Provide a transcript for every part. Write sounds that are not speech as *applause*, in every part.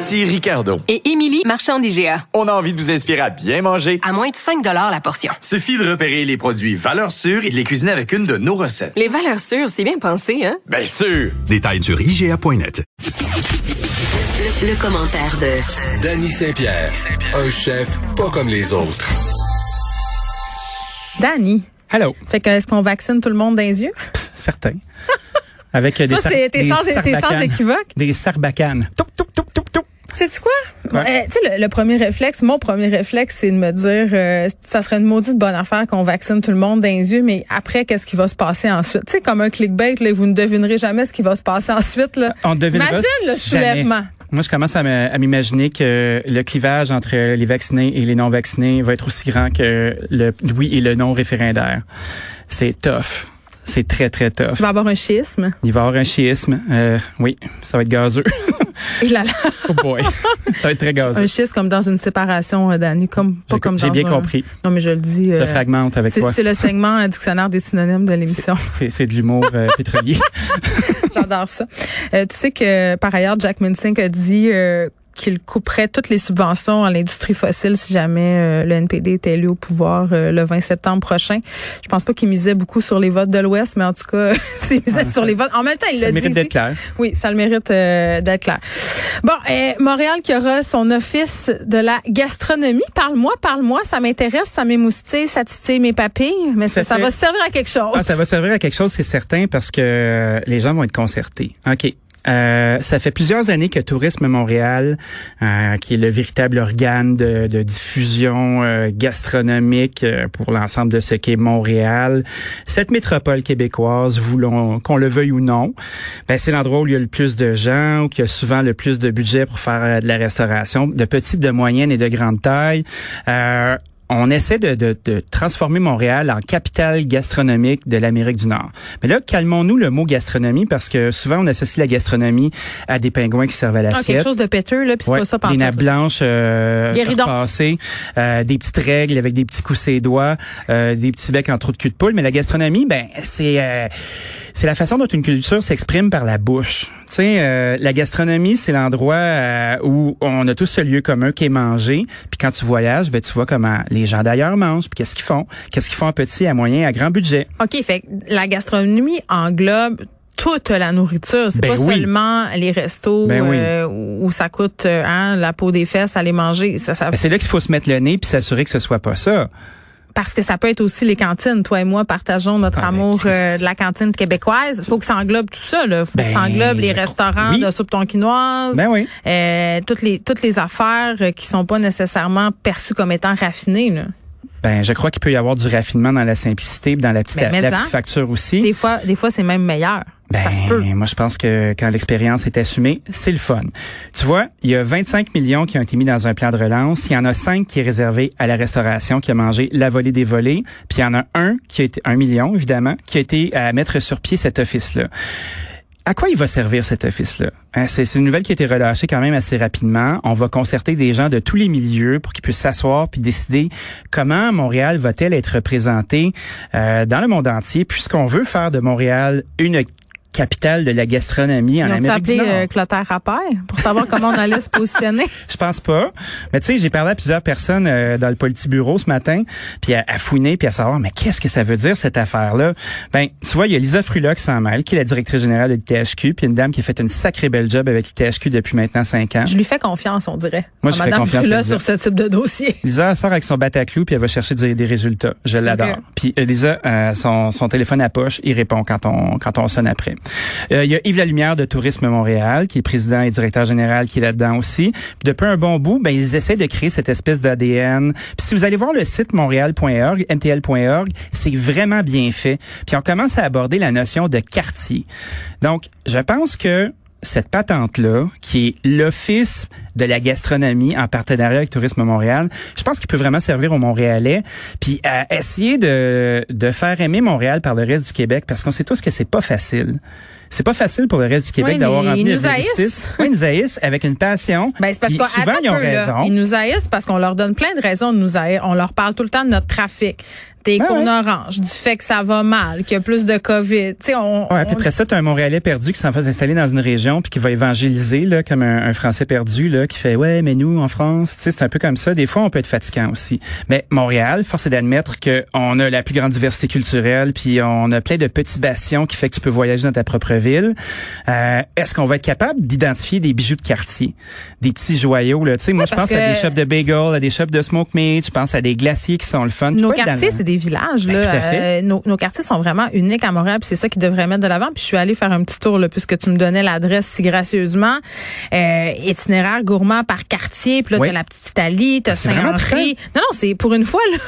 Ici Ricardo. Et Émilie, marchand d'IGA. On a envie de vous inspirer à bien manger. À moins de 5 la portion. Suffit de repérer les produits valeurs sûres et de les cuisiner avec une de nos recettes. Les valeurs sûres, c'est bien pensé, hein? Bien sûr! Détails sur IGA.net. Le, le commentaire de Danny Saint-Pierre, un chef pas comme les autres. Danny. Hello. Fait que est-ce qu'on vaccine tout le monde dans les yeux? Psst, certain. Avec euh, *laughs* des, Toi, t'es des sans- t'es sans sarbacanes. équivoque? Des sarbacanes. Toup, toup, toup, Sais-tu quoi? Ouais. Euh, tu sais, le, le premier réflexe, mon premier réflexe, c'est de me dire, euh, ça serait une maudite bonne affaire qu'on vaccine tout le monde les yeux, mais après, qu'est-ce qui va se passer ensuite? Tu sais, comme un clickbait, là, vous ne devinerez jamais ce qui va se passer ensuite. Là. On devinera Imagine le jamais. soulèvement. Moi, je commence à m'imaginer que le clivage entre les vaccinés et les non-vaccinés va être aussi grand que le oui et le non référendaire. C'est tough. C'est très, très tough. Tu vas avoir un schisme. Il va y avoir un schisme. Euh, oui, ça va être gazeux. *laughs* Et là, là, oh boy. ça va être très gazeux. un schisme comme dans une séparation, euh, Danny, comme pas comme J'ai bien un- compris. Non, mais je le dis. Je euh, fragmente avec toi. c'est le segment euh, dictionnaire des synonymes de l'émission. C'est c'est de l'humour euh, *laughs* pétrolier. J'adore ça. Euh, tu sais que par ailleurs, Jack Minsink a dit euh, qu'il couperait toutes les subventions à l'industrie fossile si jamais euh, le NPD était élu au pouvoir euh, le 20 septembre prochain. Je pense pas qu'il misait beaucoup sur les votes de l'Ouest, mais en tout cas, *laughs* s'il misait sur les votes. En même temps, il ça l'a dit. mérite ici. d'être clair. Oui, ça le mérite euh, d'être clair. Bon, euh, Montréal qui aura son office de la gastronomie. Parle-moi, parle-moi, ça m'intéresse, ça m'émoustille, ça titille mes papilles, mais Ça ça va servir à quelque chose. Ah, ça va servir à quelque chose, c'est certain, parce que les gens vont être concertés. OK. Euh, ça fait plusieurs années que Tourisme Montréal, euh, qui est le véritable organe de, de diffusion euh, gastronomique euh, pour l'ensemble de ce qu'est Montréal, cette métropole québécoise, voulons qu'on le veuille ou non, ben, c'est l'endroit où il y a le plus de gens, où il y a souvent le plus de budget pour faire euh, de la restauration, de petite, de moyenne et de grande taille. On essaie de, de, de transformer Montréal en capitale gastronomique de l'Amérique du Nord. Mais là, calmons-nous le mot gastronomie parce que souvent on associe la gastronomie à des pingouins qui servent à Ah, l'assiette. quelque chose de péteux, là, puis c'est Ouais, pas ça par des nappes blanches euh, repassées, euh, des petites règles avec des petits coups ses doigts, euh, des petits becs en trou de cul de poule. Mais la gastronomie, ben c'est euh, c'est la façon dont une culture s'exprime par la bouche. Tu sais, euh, la gastronomie, c'est l'endroit euh, où on a tous ce lieu commun qui est manger. Puis quand tu voyages, ben tu vois comment les gens d'ailleurs mangent, puis qu'est-ce qu'ils font, qu'est-ce qu'ils font à petit, à moyen, à grand budget. OK, fait que la gastronomie englobe toute la nourriture. C'est Ben pas oui. seulement les restos Ben oui. euh, où ça coûte hein, la peau des fesses, aller manger. Ça, ça, Ben, c'est là qu'il faut se mettre le nez puis s'assurer que ce soit pas ça. Parce que ça peut être aussi les cantines. Toi et moi partageons notre Ah, ben, amour euh, de la cantine québécoise. faut que ça englobe tout ça. Là. faut Ben, que ça englobe les restaurants oui. de soupe tonkinoise. Ben oui. euh, toutes les toutes les affaires euh, qui sont pas nécessairement perçues comme étant raffinées. Là. Ben, je crois qu'il peut y avoir du raffinement dans la simplicité, dans la petite, Ben, la en. petite facture aussi. Des fois, des fois c'est même meilleur. Ben, moi, je pense que quand l'expérience est assumée, c'est le fun. Tu vois, il y a 25 millions qui ont été mis dans un plan de relance. Il y en a 5 qui est réservé à la restauration, qui a mangé la volée des volets. Puis il y en a un qui a été, un million, évidemment, qui a été à mettre sur pied cet office-là. À quoi il va servir cet office-là? Hein, c'est une nouvelle qui a été relâchée quand même assez rapidement. On va concerter des gens de tous les milieux pour qu'ils puissent s'asseoir puis décider comment Montréal va-t-elle être représentée euh, dans le monde entier, puisqu'on veut faire de Montréal une capitale de la gastronomie en ont Amérique du appelé Nord. euh, Clotaire Rappert pour savoir comment on allait se positionner. *laughs* Je pense pas. Mais tu sais, j'ai parlé à plusieurs personnes euh, dans le politibureau ce matin, puis à, à fouiner, puis à savoir, mais qu'est-ce que ça veut dire cette affaire-là? Ben, tu vois, il y a Lisa Frula qui s'en mêle, qui est la directrice générale de l'ITHQ, puis une dame qui a fait une sacrée belle job avec l'ITHQ depuis maintenant cinq ans. Je lui fais confiance, on dirait. Moi, je fais confiance Frula sur ce type de dossier. *laughs* Lisa sort avec son bataclou puis elle va chercher des, des résultats. Je l'adore. Puis euh, Lisa, euh, son, son téléphone à poche, il répond quand on quand on sonne après. Euh, Il y a Yves Lalumière de Tourisme Montréal, qui est président et directeur général, qui est là-dedans aussi. Puis depuis un bon bout, ben ils essaient de créer cette espèce d'ADN. Puis si vous allez voir le site montréal.org, mtl.org, c'est vraiment bien fait. Puis on commence à aborder la notion de quartier. Donc, je pense que cette patente-là, qui est l'Office de la gastronomie en partenariat avec Tourisme Montréal, je pense qu'il peut vraiment servir aux Montréalais, puis à essayer de, de faire aimer Montréal par le reste du Québec, parce qu'on sait tous que c'est pas facile. C'est pas facile pour le reste du Québec Oui, d'avoir de nous haïssent. Oui, ils nous haïssent avec une passion. Ben, c'est parce Puis qu'on souvent, ils ont peu, là. raison. Ils nous haïssent parce qu'on leur donne plein de raisons de nous haïr. On leur parle tout le temps de notre trafic, des cônes ouais. oranges, du fait que ça va mal, qu'il y a plus de COVID. Tu sais, on, Ouais, puis on- après ça, tu as un Montréalais perdu qui s'en fait s'installer dans une région puis qui va évangéliser là, comme un, un Français perdu là, qui fait ouais, mais nous en France, tu sais, c'est un peu comme ça. Des fois, on peut être fatigant aussi. Mais Montréal, force est d'admettre que on a la plus grande diversité culturelle puis on a plein de petits bastions qui fait que tu peux voyager dans ta propre ville. Euh, Est-ce qu'on va être capable d'identifier des bijoux de quartier, des petits joyaux là? Tu sais, moi, je pense à des shops de bagels, à des shops de smoke meat, je pense à des glaciers qui sont le fun. Nos quartiers, c'est des villages. Ben, là. tout à fait. Euh, nos, nos quartiers sont vraiment uniques à Montréal, puis c'est ça qu'ils devraient mettre de l'avant. Puis je suis allée faire un petit tour, là, puisque tu me donnais l'adresse si gracieusement. Euh, itinéraire gourmand par quartier, puis là, Oui. t'as la petite Italie, t'as vraiment Saint-Henri. Non, non, c'est pour une fois, là.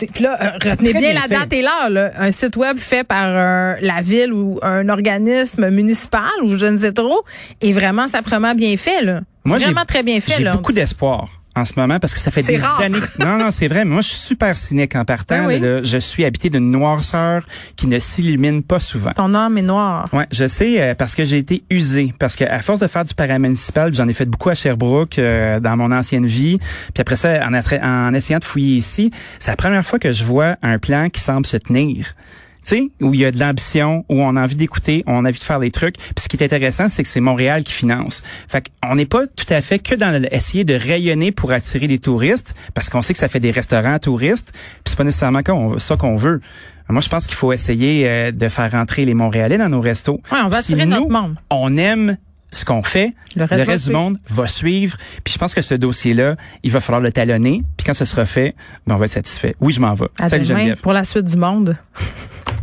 *laughs* Puis là, euh, retenez bien bien la fait. date et l'heure, là. Un site web fait par euh, la ville ou un organisme municipal ou je ne sais trop, est vraiment saprement bien fait, là. Moi, j'ai- vraiment très bien fait, J'ai là. beaucoup d'espoir en ce moment parce que ça fait des rare. années. Non, non, c'est vrai. mais Moi, je suis super cynique en partant. Ah oui? là. je suis habité d'une noirceur qui ne s'illumine pas souvent. Ton âme est noire. Ouais, je sais euh, parce que j'ai été usé parce que à force de faire du paramunicipal, j'en ai fait beaucoup à Sherbrooke euh, dans mon ancienne vie, puis après ça en essayant de fouiller ici, c'est la première fois que je vois un plan qui semble se tenir. Tu sais, où il y a de l'ambition, où on a envie d'écouter, on a envie de faire des trucs. Puis ce qui est intéressant, c'est que c'est Montréal qui finance. Fait qu'on n'est pas tout à fait que dans le- essayer de rayonner pour attirer des touristes, parce qu'on sait que ça fait des restaurants à touristes, puis c'est pas nécessairement ça qu'on veut. Moi, je pense qu'il faut essayer euh, de faire rentrer les Montréalais dans nos restos. Ouais, on va Si attirer nous, notre monde. On aime ce qu'on fait, Le le reste du monde va suivre. Puis je pense que ce dossier-là, il va falloir le talonner. Puis quand ce sera fait, ben on va être satisfait. Oui, je m'en vais. À Salut demain Geneviève. pour la suite du monde. *laughs*